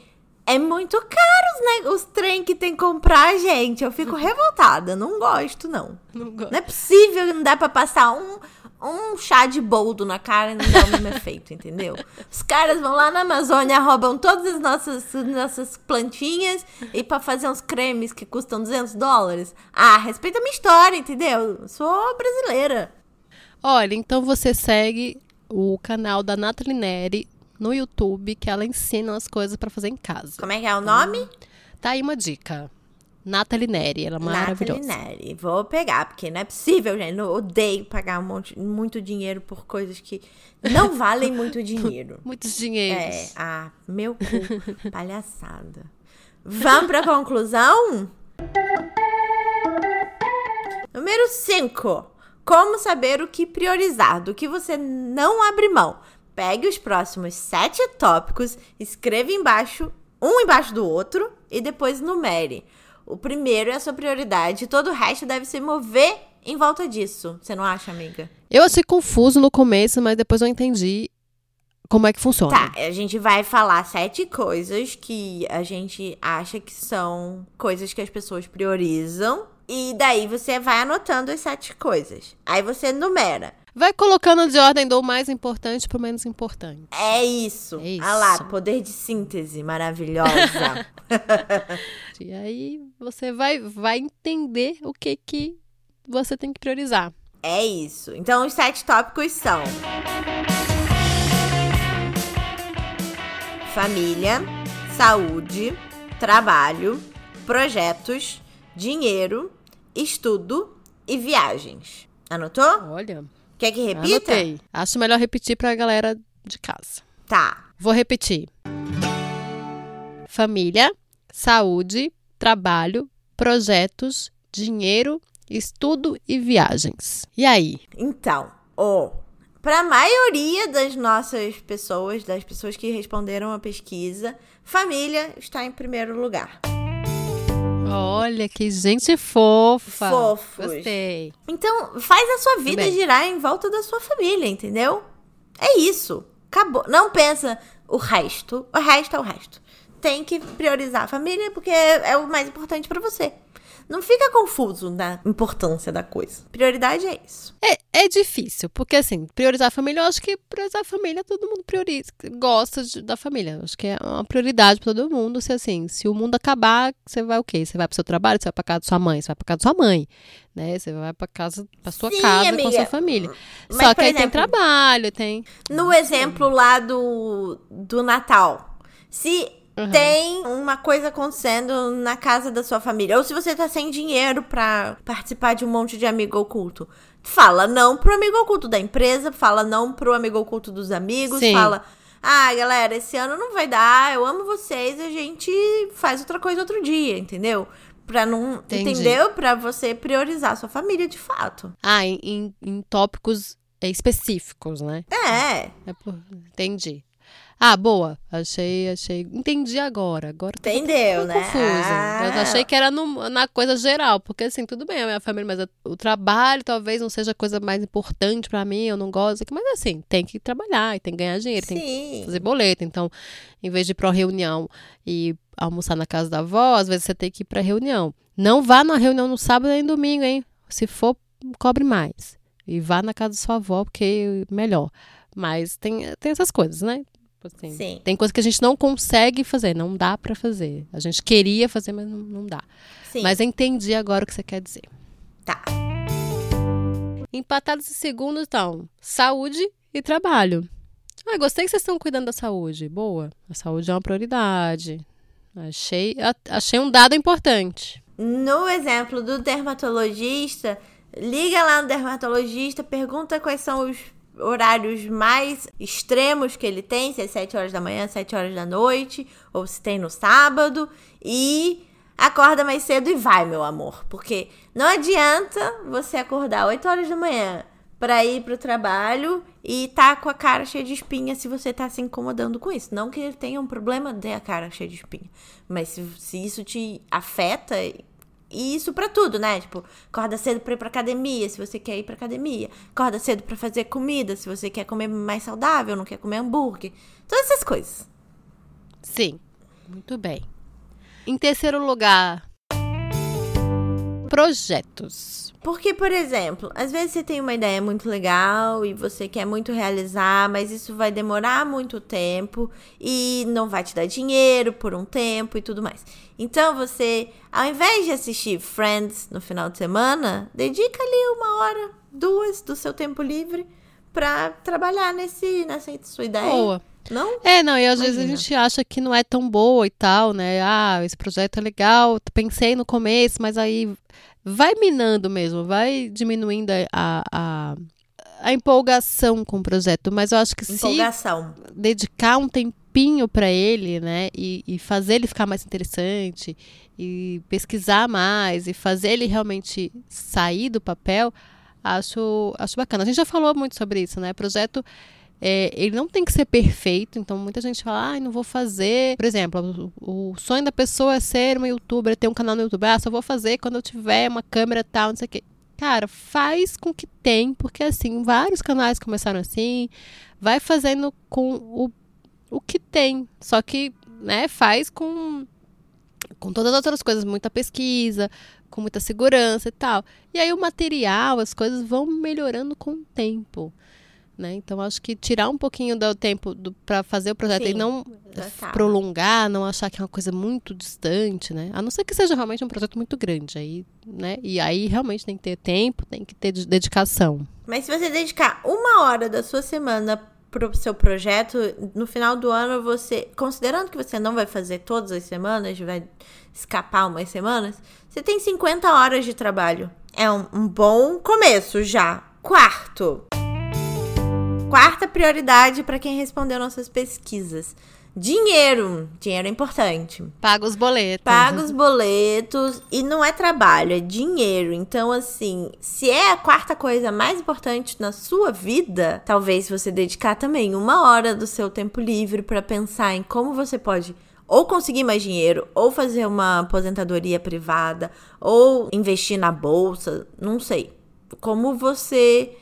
é muito caro os, né, os trem que tem que comprar, gente. Eu fico revoltada. Não gosto, não. Não gosto. Não é possível que não dá pra passar um, um chá de boldo na cara e não dá o mesmo efeito, entendeu? Os caras vão lá na Amazônia, roubam todas as nossas, as nossas plantinhas e pra fazer uns cremes que custam 200 dólares. Ah, respeita a minha história, entendeu? Eu Sou brasileira. Olha, então você segue o canal da Nathalie Neri no YouTube, que ela ensina as coisas pra fazer em casa. Como é que é o nome? Tá aí uma dica. Nathalie Neri, ela é maravilhosa. Nathalie Neri. Vou pegar, porque não é possível, gente. Eu odeio pagar um monte, muito dinheiro por coisas que não valem muito dinheiro. Muitos É, dinheiros. ah, meu cu, palhaçada. Vamos pra conclusão? Número 5. Como saber o que priorizar, do que você não abre mão. Pegue os próximos sete tópicos, escreva embaixo, um embaixo do outro, e depois numere. O primeiro é a sua prioridade, todo o resto deve se mover em volta disso. Você não acha, amiga? Eu achei confuso no começo, mas depois eu entendi como é que funciona. Tá, a gente vai falar sete coisas que a gente acha que são coisas que as pessoas priorizam. E daí você vai anotando as sete coisas. Aí você numera. Vai colocando de ordem do mais importante pro menos importante. É isso. É isso. Ah lá, poder de síntese maravilhosa. E aí você vai, vai entender o que que você tem que priorizar. é isso. Então os sete tópicos são: família, saúde, trabalho, projetos, dinheiro, estudo e viagens. Anotou? Olha, Quer que repita? anotei. Acho melhor repetir pra galera de casa. Tá. Vou repetir. Família, saúde, trabalho, projetos, dinheiro, estudo e viagens. E aí? Então, ó, para a maioria das nossas pessoas, das pessoas que responderam a pesquisa, família está em primeiro lugar. Olha que gente fofa. Fofos. Gostei. Então, faz a sua vida girar em volta da sua família, entendeu? É isso. Acabou. Não pensa o resto. O resto é o resto. Tem que priorizar a família porque é, é o mais importante pra você. Não fica confuso na importância da coisa. Prioridade é isso. É, é difícil, porque assim, priorizar a família, eu acho que priorizar a família todo mundo prioriza, gosta de- da família. Eu acho que é uma prioridade pra todo mundo. Se assim, se o mundo acabar, você vai o quê? Você vai pro seu trabalho, você vai pra casa da sua mãe, você vai pra casa da sua mãe, né? Você vai pra casa, pra sua Sim, casa com a amiga. sua família. Mas, Só que aí tem exemplo, trabalho, tem. No exemplo lá do, do Natal. Se Uhum. tem uma coisa acontecendo na casa da sua família, ou se você tá sem dinheiro pra participar de um monte de amigo oculto, fala não pro amigo oculto da empresa, fala não pro amigo oculto dos amigos, Sim. fala. Ah, galera, esse ano não vai dar, eu amo vocês, a gente faz outra coisa outro dia, entendeu? Pra não. Entendi. Entendeu? Pra você priorizar a sua família de fato. Ah, em, em- tópicos específicos, né? É. É por- Entendi. Ah, boa. Achei, achei. Entendi agora. Agora Entendeu, né? confusa. Eu Ah. achei que era no- na coisa geral, porque assim, tudo bem, a minha família, mas o trabalho talvez não seja a coisa mais importante pra mim, eu não gosto, mas assim, tem que trabalhar, e tem que ganhar dinheiro, tem que Sim. fazer boleto. Então, em vez de ir pra uma reunião e almoçar na casa da avó, às vezes você tem que ir pra reunião. Não vá na reunião no sábado nem domingo, hein? Se for, cobre mais. E vá na casa da sua avó, porque é melhor. Mas tem, tem essas coisas, né? Tipo assim, Sim. Tem coisas que a gente não consegue fazer, não dá pra fazer. A gente queria fazer, mas não, não dá. Sim. Mas eu entendi agora o que você quer dizer. Tá. Empatados em segundo estão saúde e trabalho. Ah, gostei que vocês estão cuidando da saúde. Boa. A saúde é uma prioridade. Achei, achei um dado importante. No exemplo do dermatologista, liga lá no dermatologista, pergunta quais são os, horários mais extremos que ele tem, se é 7 horas da manhã, 7 horas da noite, ou se tem no sábado, e acorda mais cedo e vai, meu amor. Porque não adianta você acordar 8 horas da manhã para ir pro trabalho e tá com a cara cheia de espinha se você tá se incomodando com isso. Não que ele tenha um problema de a cara cheia de espinha, mas se, se isso te afeta, e isso para tudo, né? Tipo, acorda cedo pra ir pra academia, se você quer ir pra academia. Acorda cedo para fazer comida, se você quer comer mais saudável, não quer comer hambúrguer. Todas essas coisas. Sim, muito bem. Em terceiro lugar, projetos. Porque, por exemplo, às vezes você tem uma ideia muito legal e você quer muito realizar, mas isso vai demorar muito tempo e não vai te dar dinheiro por um tempo e tudo mais. Então você, ao invés de assistir Friends no final de semana, dedica ali uma hora, duas do seu tempo livre para trabalhar nesse, nessa sua ideia. Boa. Não? É, não, e às Imagina. vezes a gente acha que não é tão boa e tal, né? Ah, esse projeto é legal, pensei no começo, mas aí vai minando mesmo, vai diminuindo a, a, a empolgação com o projeto. Mas eu acho que empolgação. se dedicar um tempinho para ele, né, e, e fazer ele ficar mais interessante, e pesquisar mais, e fazer ele realmente sair do papel, acho, acho bacana. A gente já falou muito sobre isso, né? Projeto é, ele não tem que ser perfeito, então muita gente fala, ah, não vou fazer. Por exemplo, o, o, sonho da pessoa é ser uma youtuber, ter um canal no YouTube. Ah, só vou fazer quando eu tiver uma câmera tal, não sei o quê. Cara, faz com que tem, porque assim, vários canais começaram assim. Vai fazendo com o, o que tem. Só que, né, faz com com todas as outras coisas, muita pesquisa, com muita segurança e tal. E aí o material, as coisas vão melhorando com o tempo. Né? Então, acho que tirar um pouquinho do tempo para fazer o projeto Sim, e não prolongar, não achar que é uma coisa muito distante, né? A não ser que seja realmente um projeto muito grande. Aí, né? E aí realmente tem que ter tempo, tem que ter dedicação. Mas se você dedicar uma hora da sua semana para o seu projeto, no final do ano você, considerando que você não vai fazer todas as semanas, vai escapar umas semanas, você tem 50 horas de trabalho. É um, um bom começo já. Quarto. Quarta prioridade para quem respondeu nossas pesquisas. Dinheiro. Dinheiro é importante. Paga os boletos. Paga os boletos. E não é trabalho, é dinheiro. Então, assim, se é a quarta coisa mais importante na sua vida, talvez você dedicar também uma hora do seu tempo livre para pensar em como você pode ou conseguir mais dinheiro, ou fazer uma aposentadoria privada, ou investir na bolsa, não sei. Como você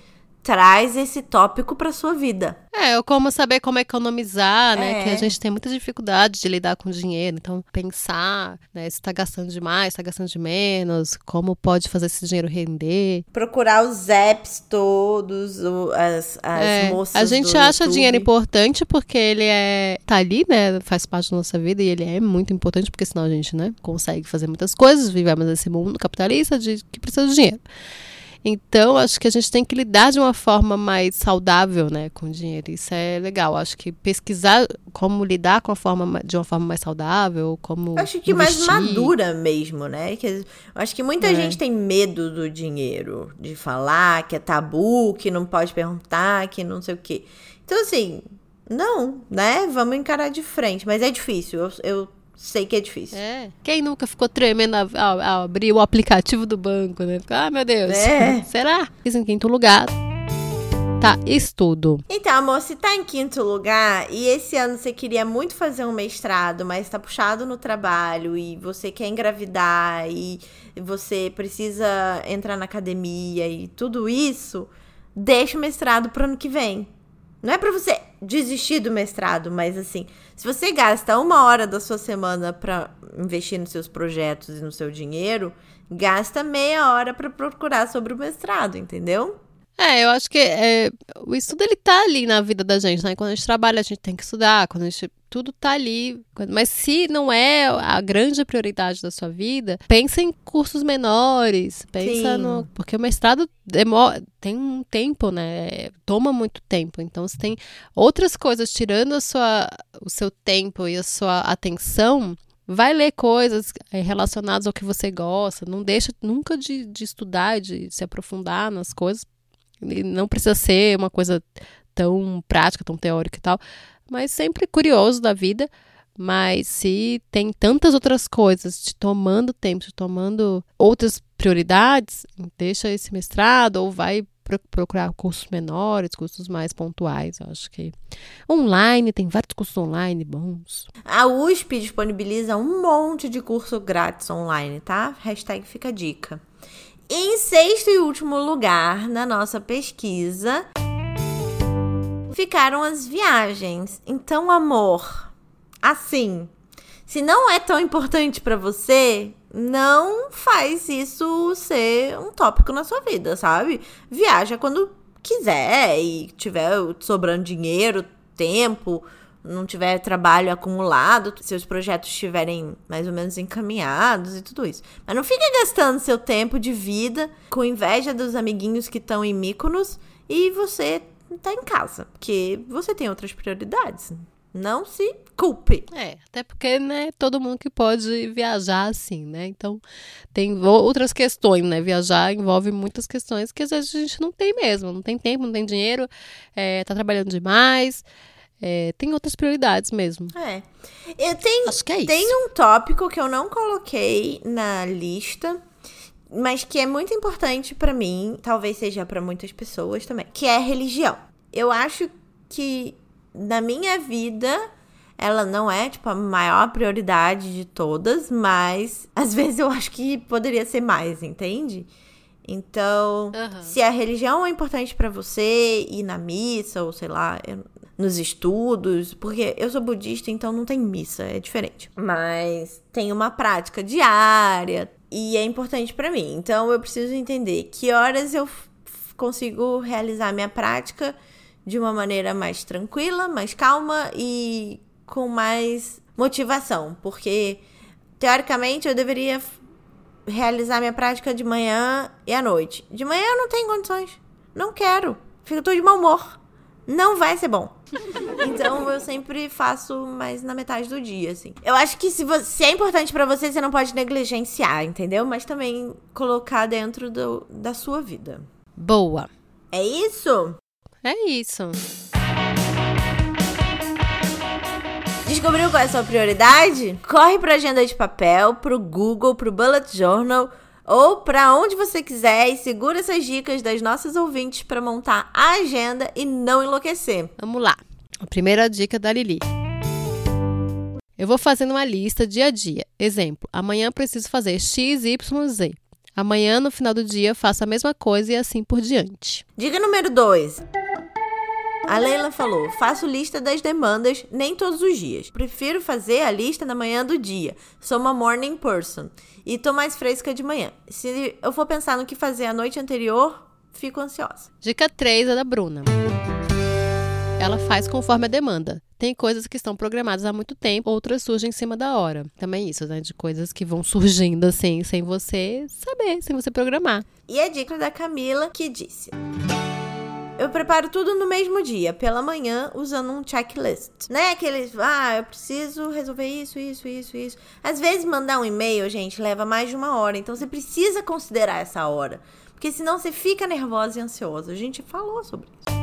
traz esse tópico para sua vida. É, como saber como economizar, né? É. Que a gente tem muita dificuldade de lidar com dinheiro. Então, pensar, né? Se está gastando demais, está gastando de menos, como pode fazer esse dinheiro render. Procurar os apps todos, as, as é. moças. A gente acha YouTube. dinheiro importante porque ele é. tá ali, né? Faz parte da nossa vida e ele é muito importante, porque senão a gente, né, consegue fazer muitas coisas, vivemos nesse mundo capitalista de que precisa de dinheiro. Então, acho que a gente tem que lidar de uma forma mais saudável, né, com o dinheiro. Isso é legal. Acho que pesquisar como lidar com a forma de uma forma mais saudável, como acho que investir. mais madura mesmo, né? Que acho que muita é. gente tem medo do dinheiro, de falar que é tabu, que não pode perguntar, que não sei o quê. Então, assim, não, né? Vamos encarar de frente. Mas é difícil. Eu, eu sei que é difícil. É. Quem nunca ficou tremendo ao, ao, abrir o aplicativo do banco, né? Ah, meu Deus. É. Será? Isso em quinto lugar. Tá, estudo. Então, amor, se tá em quinto lugar e esse ano você queria muito fazer um mestrado, mas tá puxado no trabalho e você quer engravidar e você precisa entrar na academia e tudo isso, deixa o mestrado pro ano que vem. Não é para você desistir do mestrado, mas assim, se você gasta uma hora da sua semana para investir nos seus projetos e no seu dinheiro, gasta meia hora para procurar sobre o mestrado, entendeu? É, eu acho que é, o estudo ele tá ali na vida da gente, né? Quando a gente trabalha, a gente tem que estudar, quando a gente tudo tá ali. Mas se não é a grande prioridade da sua vida, pensa em cursos menores, pensa Sim. no, porque o mestrado demora, tem um tempo, né? Toma muito tempo. Então você tem outras coisas tirando a sua o seu tempo e a sua atenção, vai ler coisas é, relacionadas ao que você gosta, não deixa nunca de, de estudar, de se aprofundar nas coisas, Não precisa ser uma coisa tão prática, tão teórica e tal, mas sempre curioso da vida. Mas se tem tantas outras coisas te tomando tempo, te tomando outras prioridades, deixa esse mestrado ou vai procurar cursos menores, cursos mais pontuais. Eu acho que online, tem vários cursos online bons. A USP disponibiliza um monte de curso grátis online, tá? Hashtag fica dica. Em sexto e último lugar na nossa pesquisa ficaram as viagens. Então, amor, assim, se não é tão importante para você, não faz isso ser um tópico na sua vida, sabe? Viaja quando quiser e tiver sobrando dinheiro, tempo, não tiver trabalho acumulado, seus projetos estiverem mais ou menos encaminhados e tudo isso. Mas não fique gastando seu tempo de vida com inveja dos amiguinhos que estão em Míconos e você tá em casa, porque você tem outras prioridades. Não se culpe. É, até porque, né, todo mundo que pode viajar assim, né? Então, tem outras questões, né? Viajar envolve muitas questões que às vezes a gente não tem mesmo. Não tem tempo, não tem dinheiro, é, tá trabalhando demais. É, tem outras prioridades mesmo. É. Eu tenho, Acho que é isso. Tem um tópico que eu não coloquei na lista, mas que é muito importante para mim, talvez seja para muitas pessoas também, que é religião. Eu acho que na minha vida ela não é, tipo, a maior prioridade de todas, mas às vezes eu acho que poderia ser mais, entende? Então, Uhum. se a religião é importante para você, ir na missa, ou sei lá, eu- nos estudos, porque eu sou budista, então não tem missa, é diferente. Mas tem uma prática diária e é importante para mim. Então eu preciso entender que horas eu consigo realizar minha prática de uma maneira mais tranquila, mais calma e com mais motivação, porque teoricamente eu deveria realizar minha prática de manhã e à noite. De manhã eu não tenho condições. Não quero. Fico tô de mau humor. Não vai ser bom. Então eu sempre faço mais na metade do dia, assim. Eu acho que se, você, se é importante pra você, você não pode negligenciar, entendeu? Mas também colocar dentro do, da sua vida. Boa. É isso? É isso. Descobriu qual é a sua prioridade? Corre pra agenda de papel, pro Google, pro Bullet Journal ou pra onde você quiser e segura essas dicas das nossas ouvintes pra montar a agenda e não enlouquecer. Vamos lá. A primeira dica da Lili. Eu vou fazendo uma lista dia a dia. Exemplo, amanhã preciso fazer X, Y, Z. Amanhã, no final do dia, faço a mesma coisa e assim por diante. Dica número 2. A Leila falou: faço lista das demandas nem todos os dias. Prefiro fazer a lista na manhã do dia. Sou uma morning person e tô mais fresca de manhã. Se eu for pensar no que fazer a noite anterior, fico ansiosa. Dica 3 é da Bruna. Ela faz conforme a demanda. Tem coisas que estão programadas há muito tempo, outras surgem em cima da hora. Também isso, né? De coisas que vão surgindo assim, sem você saber, sem você programar. E a dica da Camila que disse: Eu preparo tudo no mesmo dia, pela manhã, usando um checklist. Né? Aqueles, ah, eu preciso resolver isso, isso, isso, isso. Às vezes mandar um e-mail, gente, leva mais de uma hora. Então você precisa considerar essa hora. Porque senão você fica nervosa e ansiosa. A gente falou sobre isso.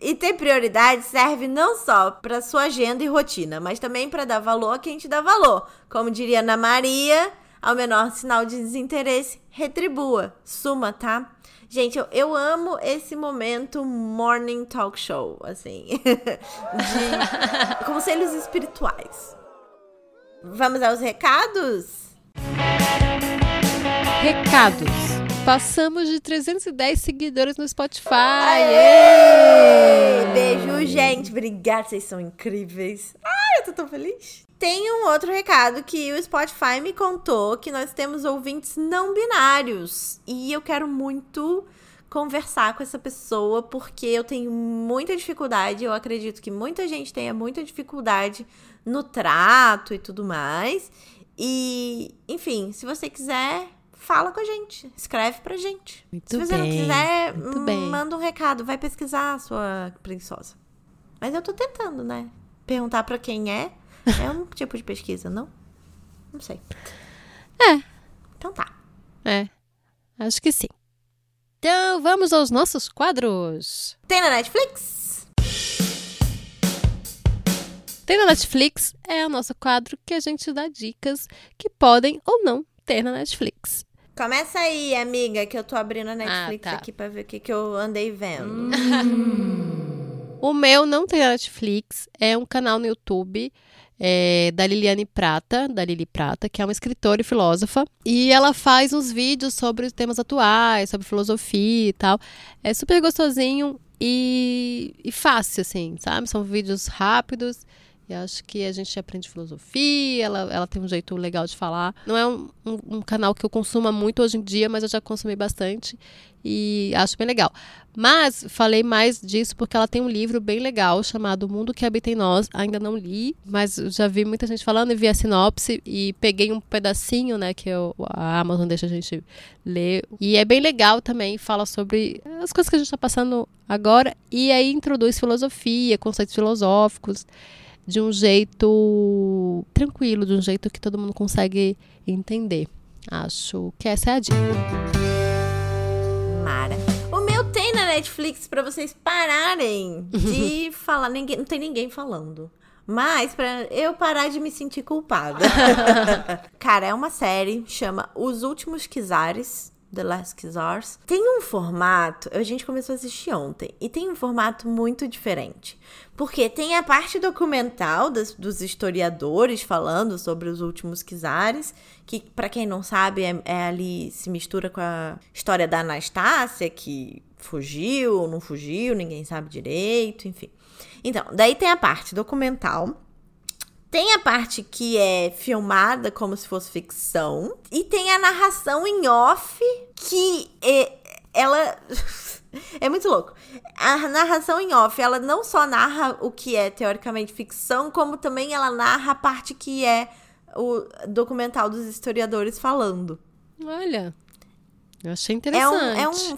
E ter prioridade serve não só para sua agenda e rotina, mas também para dar valor a quem te dá valor. Como diria Ana Maria, ao menor sinal de desinteresse, retribua. Suma, tá? Gente, eu, eu amo esse momento morning talk show, assim, de conselhos espirituais. Vamos aos recados? Recados. Passamos de 310 seguidores no Spotify. Aê! Beijo, gente. Obrigada, vocês são incríveis. Ai, eu tô tão feliz. Tem um outro recado que o Spotify me contou que nós temos ouvintes não binários. E eu quero muito conversar com essa pessoa porque eu tenho muita dificuldade. Eu acredito que muita gente tenha muita dificuldade no trato e tudo mais. E, enfim, se você quiser, fala com a gente. Escreve pra gente. Muito se você não bem, quiser, muito hum, bem. manda um recado. Vai pesquisar, sua preguiçosa. Mas eu tô tentando, né? Perguntar pra quem é. É um tipo de pesquisa, não? Não sei. É. Então tá. É, acho que sim. Então, vamos aos nossos quadros. Tem na Netflix? Tem na Netflix é o nosso quadro que a gente dá dicas que podem ou não ter na Netflix. Começa aí, amiga, que eu tô abrindo a Netflix Ah, tá. aqui pra ver o que, que eu andei vendo. O meu não tem na Netflix, é um canal no YouTube é, da Liliane Prata, da Lili Prata, que é uma escritora e filósofa. E ela faz uns vídeos sobre os temas atuais, sobre filosofia e tal. É super gostosinho e, e fácil, assim, sabe? São vídeos rápidos. E acho que a gente aprende filosofia, ela, ela tem um jeito legal de falar. Não é um, um, um canal que eu consuma muito hoje em dia, mas eu já consumi bastante e acho bem legal. Mas falei mais disso porque ela tem um livro bem legal chamado O Mundo que Habita em Nós. Ainda não li, mas já vi muita gente falando e vi a sinopse e peguei um pedacinho, né, que eu, a Amazon deixa a gente ler. E é bem legal também, fala sobre as coisas que a gente está passando agora e aí introduz filosofia, conceitos filosóficos de um jeito tranquilo, de um jeito que todo mundo consegue entender. Acho que essa é a dica. Mara. O meu tem na Netflix pra vocês pararem de falar. Ninguém, não tem ninguém falando. Mas pra eu parar de me sentir culpada. Cara, é uma série, chama Os Últimos Kizares. The Last Kizars. Tem um formato, a gente começou a assistir ontem, e tem um formato muito diferente. Porque tem a parte documental dos historiadores falando sobre os últimos Kizares, que, pra quem não sabe, é, é ali se mistura com a história da Anastácia, que fugiu, não fugiu, ninguém sabe direito, enfim. Então, daí tem a parte documental. Tem a parte que é filmada como se fosse ficção. E tem a narração em off, que é, ela. é muito louco. A narração em off, ela não só narra o que é teoricamente ficção, como também ela narra a parte que é o documental dos historiadores falando. Olha, eu achei É interessante. um, é, um,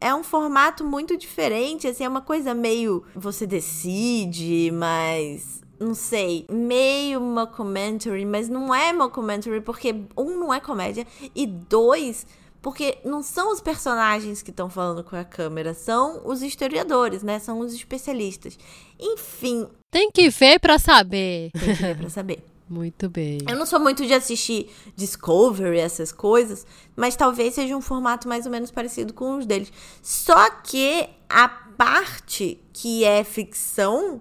é um formato muito diferente, assim, é uma coisa meio você decide, mas não sei, meio mockumentary, mas não é mockumentary porque um não é comédia e dois porque não são os personagens que estão falando com a câmera, são os historiadores, né? São os especialistas. Enfim, Tem que ver pra saber. tem que ver pra saber. Muito bem. Eu não sou muito de assistir Discovery, essas coisas, mas talvez seja um formato mais ou menos parecido com os deles. Só que a parte que é ficção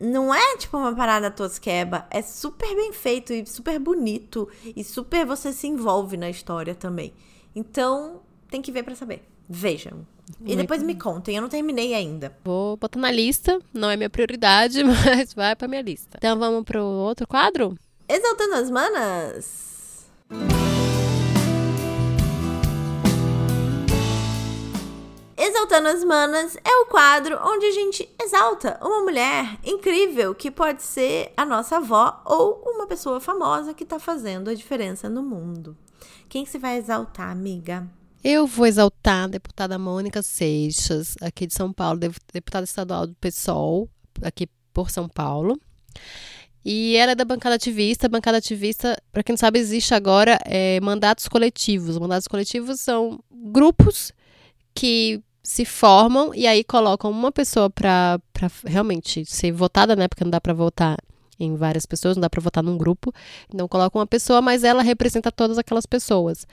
não é tipo uma parada tosqueba, é super bem feito e super bonito e super você se envolve na história também. Então, tem que ver pra saber. Vejam. E depois me contem, eu não terminei ainda. Vou botar na lista, não é minha prioridade, mas vai pra minha lista. Então vamos pro outro quadro? Exaltando as manas. Exaltando as Manas é o quadro onde a gente exalta uma mulher incrível que pode ser a nossa avó ou uma pessoa famosa que tá fazendo a diferença no mundo. Quem que você vai exaltar, amiga? Eu vou exaltar a deputada Mônica Seixas, aqui de São Paulo, dep- deputada estadual do PSOL, aqui por São Paulo. E ela é da bancada ativista. Bancada ativista, para quem não sabe, existe agora é, mandatos coletivos. Mandatos coletivos são grupos que se formam e aí colocam uma pessoa para realmente ser votada, né? Porque não dá para votar em várias pessoas, não dá para votar num grupo. Então colocam uma pessoa, mas ela representa todas aquelas pessoas.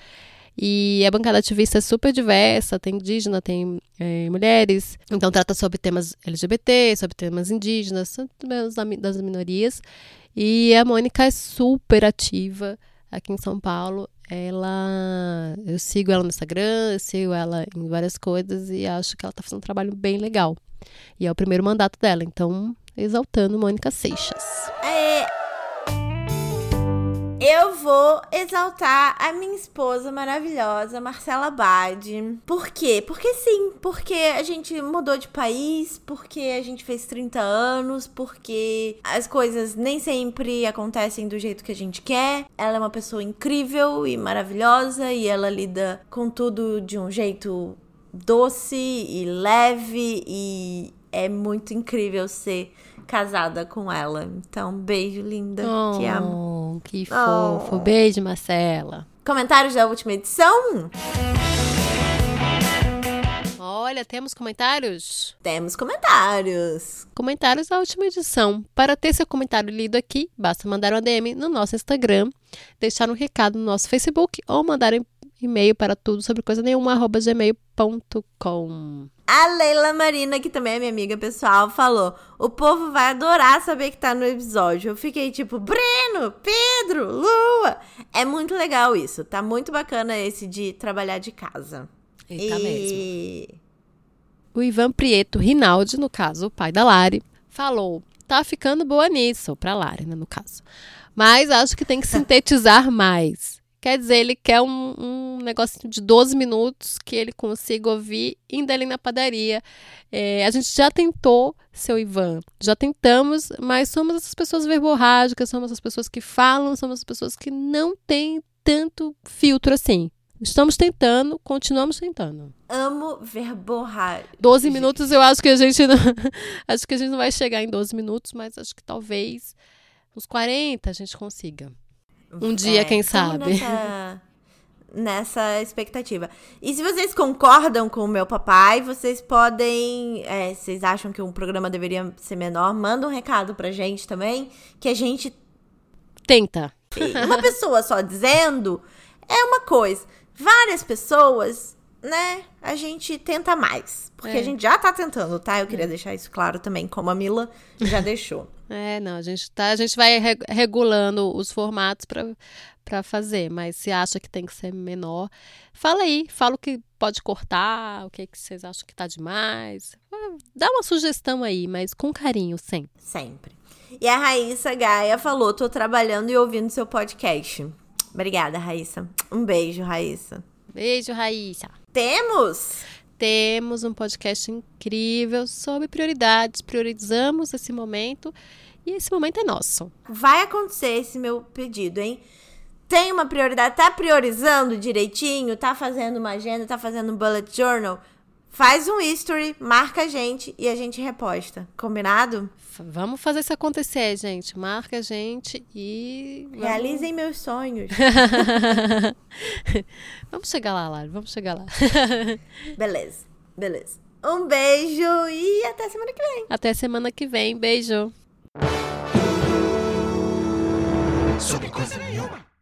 E a bancada ativista é super diversa, tem indígena, tem eh, mulheres, então trata sobre temas LGBT, sobre temas indígenas, sobre das minorias. E a Mônica é super ativa aqui em São Paulo. Ela. Eu sigo ela no Instagram, eu sigo ela em várias coisas e acho que ela tá fazendo um trabalho bem legal. E é o primeiro mandato dela, então exaltando Mônica Seixas. É, Eu vou exaltar a minha esposa maravilhosa, Marcela Bade. Por quê? Porque sim, porque a gente mudou de país, porque a gente fez 30 anos, porque as coisas nem sempre acontecem do jeito que a gente quer. Ela é uma pessoa incrível e maravilhosa e ela lida com tudo de um jeito doce e leve e é muito incrível ser casada com ela. Então, beijo, linda. Te amo. Oh, que Oh. fofo. Beijo, Marcela. Comentários da última edição? Olha, temos comentários? Temos comentários. Comentários da última edição. Para ter seu comentário lido aqui, basta mandar um DM no nosso Instagram, deixar um recado no nosso Facebook ou mandar um e-mail para tudo sobre coisa nenhuma, arroba gmail.com. A Leila Marina, que também é minha amiga pessoal, falou: O povo vai adorar saber que tá no episódio. Eu fiquei tipo, Breno, Pedro, Lua. É muito legal isso. Tá muito bacana esse de trabalhar de casa. Eita e... mesmo. O Ivan Prieto Rinaldi, no caso, o pai da Lari, falou: tá ficando boa nisso, pra Lari, né, no caso. Mas acho que tem que sintetizar mais. Quer dizer, ele quer um, um negocinho de 12 minutos que ele consiga ouvir indo ali na padaria. É, a gente já tentou, seu Ivan, já tentamos, mas somos essas pessoas verborrágicas, somos as pessoas que falam, somos as pessoas que não têm tanto filtro assim. Estamos tentando, continuamos tentando. Amo verborrar. 12 minutos eu acho que a gente não, acho que a gente não vai chegar em 12 minutos, mas acho que talvez uns 40 a gente consiga. Um dia, é, quem sabe. Nessa, nessa expectativa. E se vocês concordam com o meu papai, vocês podem. É, vocês acham que um programa deveria ser menor? Manda um recado pra gente também, que a gente. Tenta. Uma pessoa só dizendo é uma coisa várias pessoas, né, a gente tenta mais. Porque é. a gente já tá tentando, tá? Eu queria é. deixar isso claro também, como a Mila já deixou. É, não, a gente tá, a gente vai regulando os formatos para fazer, mas se acha que tem que ser menor, fala aí, fala o que pode cortar, o que, que vocês acham que tá demais. Dá uma sugestão aí, mas com carinho sempre. Sempre. E a Raíssa Gaia falou: tô trabalhando e ouvindo seu podcast. Obrigada, Raíssa. Um beijo, Raíssa. Beijo, Raíssa. Temos? Temos um podcast incrível sobre prioridades. Priorizamos esse momento e esse momento é nosso. Vai acontecer esse meu pedido, hein? Tem uma prioridade, tá priorizando direitinho, tá fazendo uma agenda, tá fazendo um bullet journal? Faz um history, marca a gente e a gente reposta. Combinado? Vamos fazer isso acontecer, gente. Marca a gente e. Vamos... Realizem meus sonhos. vamos chegar lá, Lara. Vamos chegar lá. beleza, beleza. Um beijo e até semana que vem. Até semana que vem. Beijo. Sobre coisa nenhuma.